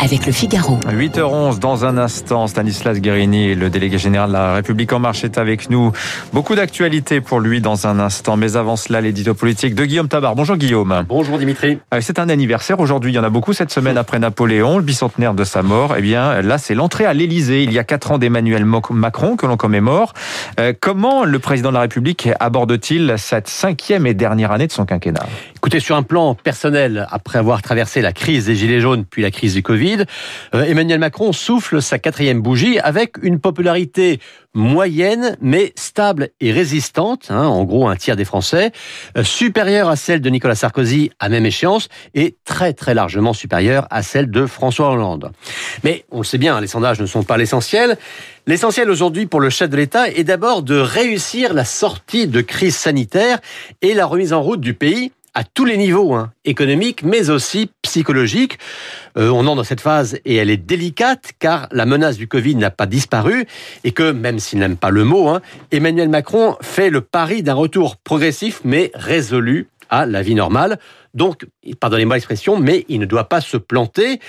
avec le Figaro. 8h11 dans un instant, Stanislas Guérini, le délégué général de la République en marche est avec nous. Beaucoup d'actualités pour lui dans un instant, mais avant cela, l'édito politique de Guillaume Tabar. Bonjour Guillaume. Bonjour Dimitri. Euh, c'est un anniversaire aujourd'hui, il y en a beaucoup cette semaine après Napoléon, le bicentenaire de sa mort. Eh bien là, c'est l'entrée à l'Élysée, il y a 4 ans d'Emmanuel Macron que l'on commémore. Euh, comment le président de la République aborde-t-il cette cinquième et dernière année de son quinquennat? Écoutez, sur un plan personnel, après avoir traversé la crise des Gilets jaunes puis la crise du Covid, euh, Emmanuel Macron souffle sa quatrième bougie avec une popularité moyenne mais stable et résistante, hein, en gros un tiers des Français, euh, supérieure à celle de Nicolas Sarkozy à même échéance et très très largement supérieure à celle de François Hollande. Mais on le sait bien, les sondages ne sont pas l'essentiel. L'essentiel aujourd'hui pour le chef de l'État est d'abord de réussir la sortie de crise sanitaire et la remise en route du pays à tous les niveaux, hein, économiques, mais aussi psychologiques. Euh, on entre dans cette phase et elle est délicate car la menace du Covid n'a pas disparu et que, même s'il n'aime pas le mot, hein, Emmanuel Macron fait le pari d'un retour progressif mais résolu à la vie normale. Donc, pardonnez-moi l'expression, mais il ne doit pas se planter.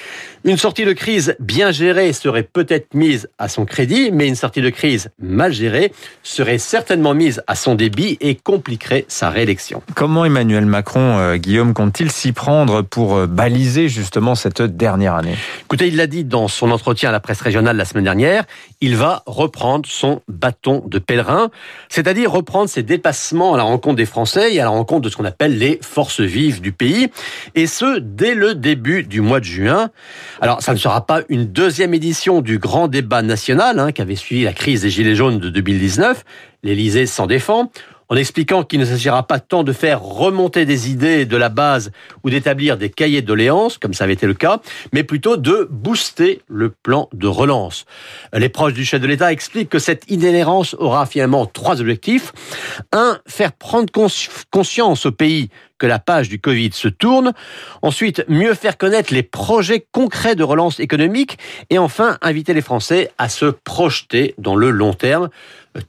Une sortie de crise bien gérée serait peut-être mise à son crédit, mais une sortie de crise mal gérée serait certainement mise à son débit et compliquerait sa réélection. Comment Emmanuel Macron, euh, Guillaume, compte-t-il s'y prendre pour euh, baliser justement cette dernière année? Écoutez, il l'a dit dans son entretien à la presse régionale la semaine dernière, il va reprendre son bâton de pèlerin, c'est-à-dire reprendre ses dépassements à la rencontre des Français et à la rencontre de ce qu'on appelle les forces vives du pays, et ce, dès le début du mois de juin. Alors, ça ne sera pas une deuxième édition du grand débat national hein, qui avait suivi la crise des Gilets jaunes de 2019. L'Élysée s'en défend en expliquant qu'il ne s'agira pas tant de faire remonter des idées de la base ou d'établir des cahiers de doléances, comme ça avait été le cas, mais plutôt de booster le plan de relance. Les proches du chef de l'État expliquent que cette inhérence aura finalement trois objectifs. Un, faire prendre conscience au pays que la page du Covid se tourne. Ensuite, mieux faire connaître les projets concrets de relance économique. Et enfin, inviter les Français à se projeter dans le long terme.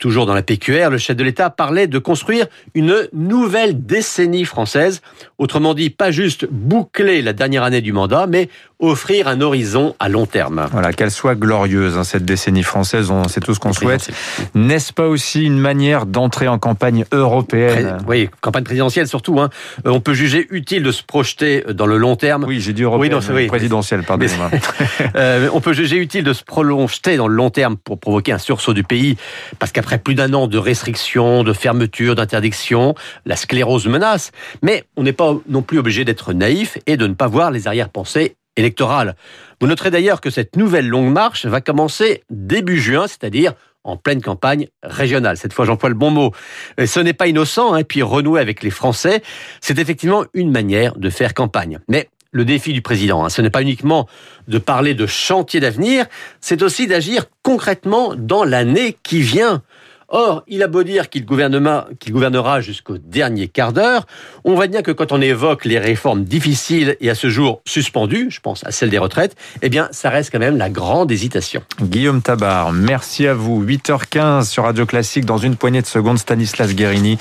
Toujours dans la PQR, le chef de l'État parlait de construire une nouvelle décennie française. Autrement dit, pas juste boucler la dernière année du mandat, mais offrir un horizon à long terme. Voilà, qu'elle soit glorieuse, hein, cette décennie française, c'est tout ce qu'on souhaite. N'est-ce pas aussi une manière d'entrer en campagne européenne? Oui, campagne présidentielle surtout. Hein. Euh, on peut juger utile de se projeter dans le long terme. Oui, j'ai dit européenne, oui, pardonnez-moi. euh, on peut juger utile de se prolonger dans le long terme pour provoquer un sursaut du pays, parce qu'après plus d'un an de restrictions, de fermetures, d'interdictions, la sclérose menace. Mais on n'est pas non plus obligé d'être naïf et de ne pas voir les arrière-pensées électorale. Vous noterez d'ailleurs que cette nouvelle longue marche va commencer début juin, c'est-à-dire en pleine campagne régionale. Cette fois, j'emploie le bon mot. Et ce n'est pas innocent, hein, puis renouer avec les Français, c'est effectivement une manière de faire campagne. Mais le défi du président, hein, ce n'est pas uniquement de parler de chantier d'avenir, c'est aussi d'agir concrètement dans l'année qui vient. Or, il a beau dire qu'il gouvernera jusqu'au dernier quart d'heure, on voit bien que quand on évoque les réformes difficiles et à ce jour suspendues, je pense à celle des retraites, eh bien, ça reste quand même la grande hésitation. Guillaume Tabar, merci à vous. 8h15 sur Radio Classique, dans une poignée de secondes, Stanislas Guérini,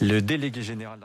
le délégué général.